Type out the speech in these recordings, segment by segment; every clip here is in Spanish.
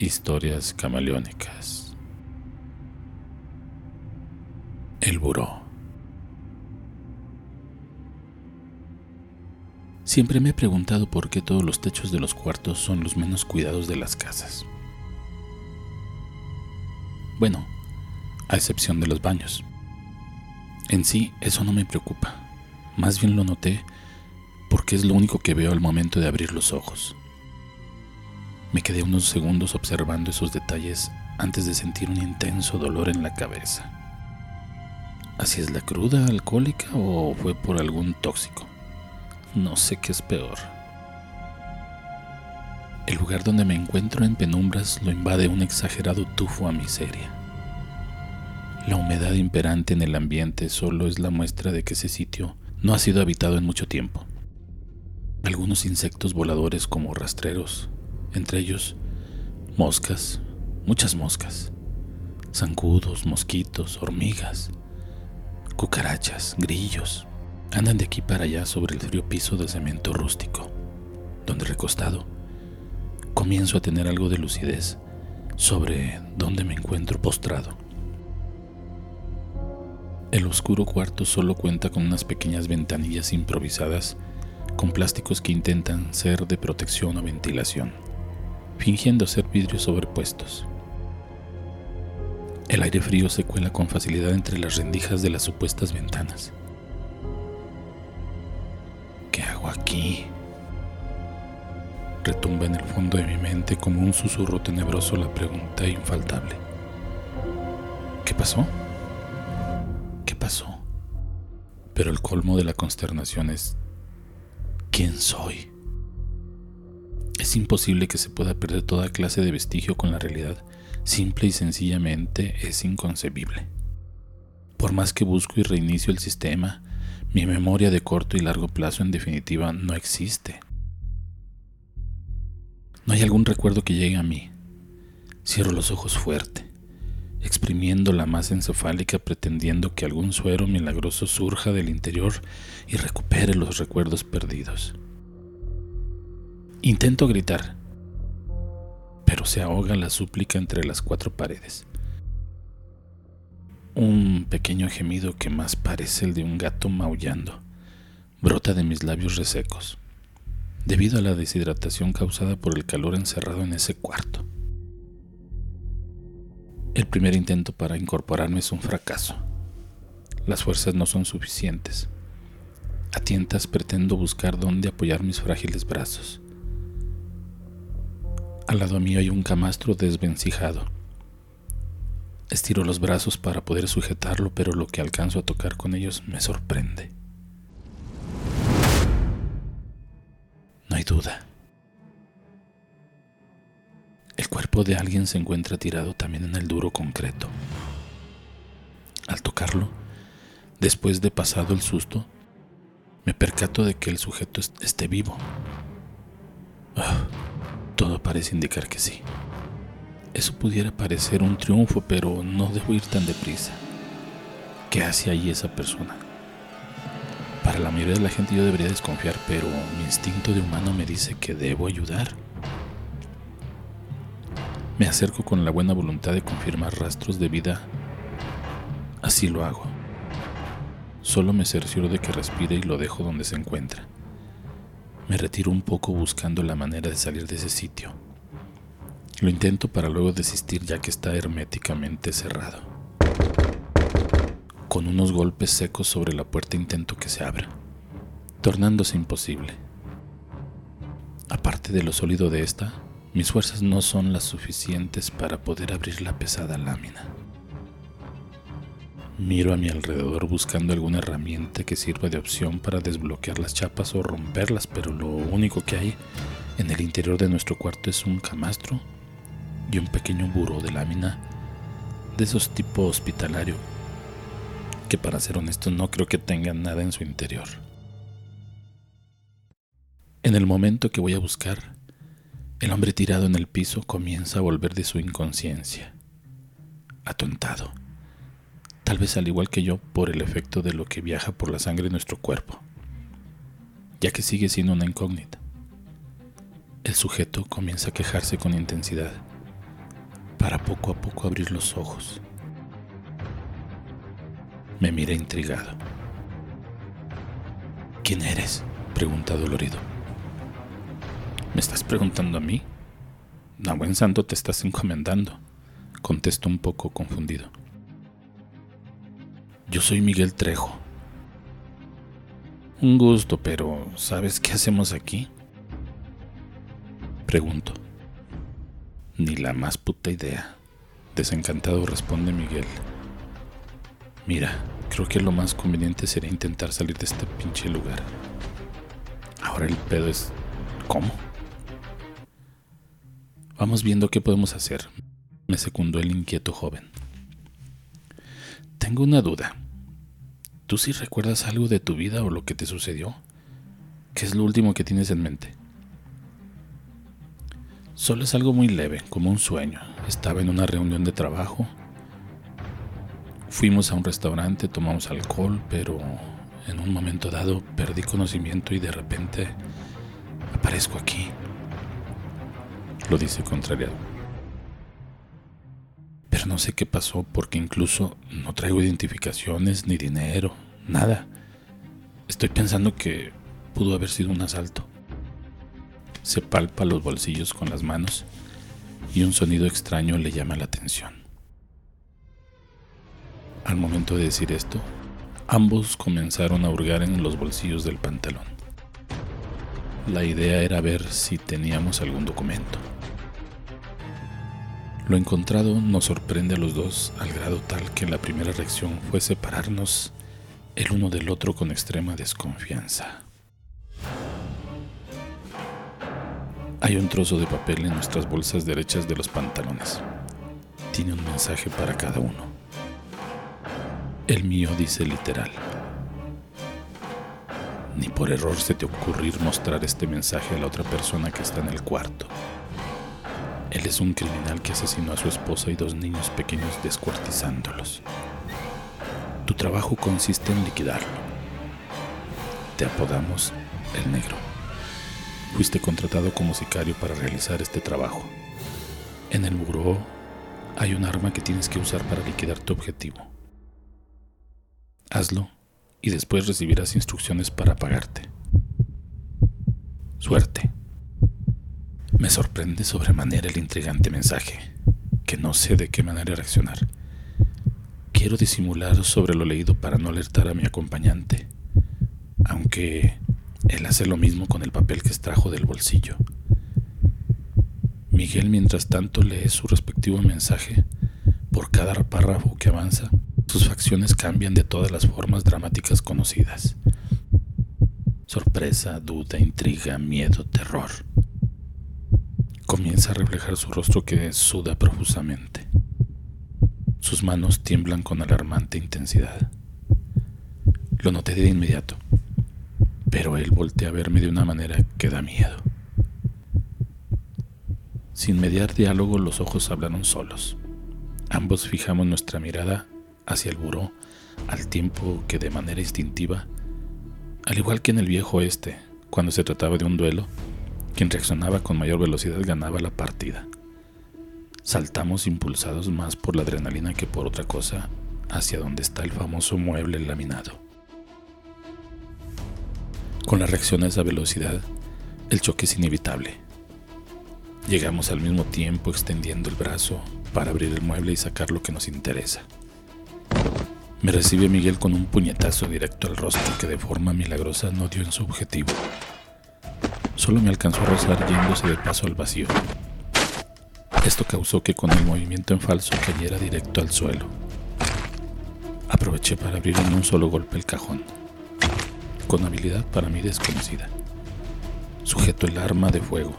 Historias camaleónicas. El buró. Siempre me he preguntado por qué todos los techos de los cuartos son los menos cuidados de las casas. Bueno, a excepción de los baños. En sí, eso no me preocupa. Más bien lo noté porque es lo único que veo al momento de abrir los ojos. Me quedé unos segundos observando esos detalles antes de sentir un intenso dolor en la cabeza. ¿Así es la cruda alcohólica o fue por algún tóxico? No sé qué es peor. El lugar donde me encuentro en penumbras lo invade un exagerado tufo a miseria. La humedad imperante en el ambiente solo es la muestra de que ese sitio no ha sido habitado en mucho tiempo. Algunos insectos voladores como rastreros entre ellos moscas, muchas moscas, zancudos, mosquitos, hormigas, cucarachas, grillos, andan de aquí para allá sobre el frío piso de cemento rústico, donde recostado comienzo a tener algo de lucidez sobre dónde me encuentro postrado. El oscuro cuarto solo cuenta con unas pequeñas ventanillas improvisadas con plásticos que intentan ser de protección o ventilación fingiendo ser vidrios sobrepuestos. El aire frío se cuela con facilidad entre las rendijas de las supuestas ventanas. ¿Qué hago aquí? Retumba en el fondo de mi mente como un susurro tenebroso la pregunta infaltable. ¿Qué pasó? ¿Qué pasó? Pero el colmo de la consternación es ¿quién soy? Es imposible que se pueda perder toda clase de vestigio con la realidad. Simple y sencillamente es inconcebible. Por más que busco y reinicio el sistema, mi memoria de corto y largo plazo en definitiva no existe. No hay algún recuerdo que llegue a mí. Cierro los ojos fuerte, exprimiendo la masa encefálica pretendiendo que algún suero milagroso surja del interior y recupere los recuerdos perdidos. Intento gritar, pero se ahoga la súplica entre las cuatro paredes. Un pequeño gemido que más parece el de un gato maullando brota de mis labios resecos, debido a la deshidratación causada por el calor encerrado en ese cuarto. El primer intento para incorporarme es un fracaso. Las fuerzas no son suficientes. A tientas pretendo buscar dónde apoyar mis frágiles brazos. Al lado mío hay un camastro desvencijado. Estiro los brazos para poder sujetarlo, pero lo que alcanzo a tocar con ellos me sorprende. No hay duda. El cuerpo de alguien se encuentra tirado también en el duro concreto. Al tocarlo, después de pasado el susto, me percato de que el sujeto esté vivo. Ah. Parece indicar que sí. Eso pudiera parecer un triunfo, pero no debo ir tan deprisa. ¿Qué hace ahí esa persona? Para la mayoría de la gente yo debería desconfiar, pero mi instinto de humano me dice que debo ayudar. Me acerco con la buena voluntad de confirmar rastros de vida. Así lo hago. Solo me cercioro de que respire y lo dejo donde se encuentra. Me retiro un poco buscando la manera de salir de ese sitio. Lo intento para luego desistir ya que está herméticamente cerrado. Con unos golpes secos sobre la puerta intento que se abra, tornándose imposible. Aparte de lo sólido de esta, mis fuerzas no son las suficientes para poder abrir la pesada lámina. Miro a mi alrededor buscando alguna herramienta que sirva de opción para desbloquear las chapas o romperlas, pero lo único que hay en el interior de nuestro cuarto es un camastro y un pequeño buró de lámina de esos tipo hospitalario, que para ser honesto no creo que tengan nada en su interior. En el momento que voy a buscar, el hombre tirado en el piso comienza a volver de su inconsciencia, atontado tal vez al igual que yo por el efecto de lo que viaja por la sangre en nuestro cuerpo, ya que sigue siendo una incógnita. El sujeto comienza a quejarse con intensidad, para poco a poco abrir los ojos. Me miré intrigado. ¿Quién eres? pregunta dolorido. ¿Me estás preguntando a mí? A buen santo te estás encomendando, contesto un poco confundido. Yo soy Miguel Trejo. Un gusto, pero ¿sabes qué hacemos aquí? Pregunto. Ni la más puta idea. Desencantado responde Miguel. Mira, creo que lo más conveniente sería intentar salir de este pinche lugar. Ahora el pedo es... ¿Cómo? Vamos viendo qué podemos hacer, me secundó el inquieto joven. Tengo una duda. ¿Tú sí recuerdas algo de tu vida o lo que te sucedió? ¿Qué es lo último que tienes en mente? Solo es algo muy leve, como un sueño. Estaba en una reunión de trabajo. Fuimos a un restaurante, tomamos alcohol, pero en un momento dado perdí conocimiento y de repente aparezco aquí. Lo dice contrariado. No sé qué pasó porque incluso no traigo identificaciones, ni dinero, nada. Estoy pensando que pudo haber sido un asalto. Se palpa los bolsillos con las manos y un sonido extraño le llama la atención. Al momento de decir esto, ambos comenzaron a hurgar en los bolsillos del pantalón. La idea era ver si teníamos algún documento. Lo encontrado nos sorprende a los dos al grado tal que la primera reacción fue separarnos el uno del otro con extrema desconfianza. Hay un trozo de papel en nuestras bolsas derechas de los pantalones. Tiene un mensaje para cada uno. El mío dice literal. Ni por error se te ocurrir mostrar este mensaje a la otra persona que está en el cuarto. Él es un criminal que asesinó a su esposa y dos niños pequeños descuartizándolos. Tu trabajo consiste en liquidarlo. Te apodamos el negro. Fuiste contratado como sicario para realizar este trabajo. En el buró hay un arma que tienes que usar para liquidar tu objetivo. Hazlo y después recibirás instrucciones para pagarte. Suerte. Sorprende sobremanera el intrigante mensaje, que no sé de qué manera reaccionar. Quiero disimular sobre lo leído para no alertar a mi acompañante, aunque él hace lo mismo con el papel que extrajo del bolsillo. Miguel, mientras tanto, lee su respectivo mensaje. Por cada párrafo que avanza, sus facciones cambian de todas las formas dramáticas conocidas. Sorpresa, duda, intriga, miedo, terror. Comienza a reflejar su rostro que suda profusamente. Sus manos tiemblan con alarmante intensidad. Lo noté de inmediato pero él voltea a verme de una manera que da miedo. Sin mediar diálogo, los ojos hablaron solos. Ambos fijamos nuestra mirada hacia el buró, al tiempo que de manera instintiva, al igual que en el viejo oeste, cuando se trataba de un duelo, quien reaccionaba con mayor velocidad ganaba la partida. Saltamos impulsados más por la adrenalina que por otra cosa hacia donde está el famoso mueble laminado. Con la reacción a esa velocidad, el choque es inevitable. Llegamos al mismo tiempo extendiendo el brazo para abrir el mueble y sacar lo que nos interesa. Me recibe Miguel con un puñetazo directo al rostro que de forma milagrosa no dio en su objetivo. Solo me alcanzó a rozar yéndose de paso al vacío. Esto causó que con el movimiento en falso cayera directo al suelo. Aproveché para abrir en un solo golpe el cajón con habilidad para mí desconocida. Sujeto el arma de fuego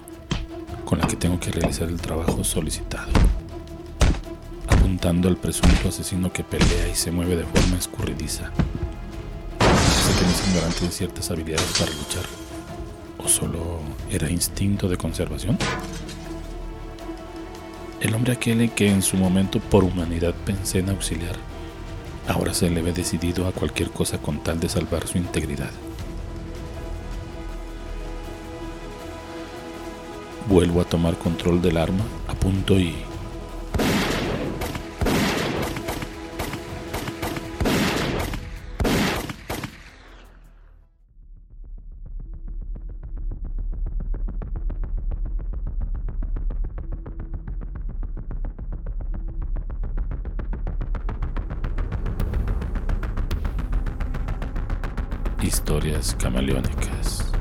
con la que tengo que realizar el trabajo solicitado, apuntando al presunto asesino que pelea y se mueve de forma escurridiza. Sé que ciertas habilidades para luchar, o solo era instinto de conservación. El hombre aquel que en su momento por humanidad pensé en auxiliar Ahora se le ve decidido a cualquier cosa con tal de salvar su integridad. Vuelvo a tomar control del arma, a punto y... Historias camaleónicas.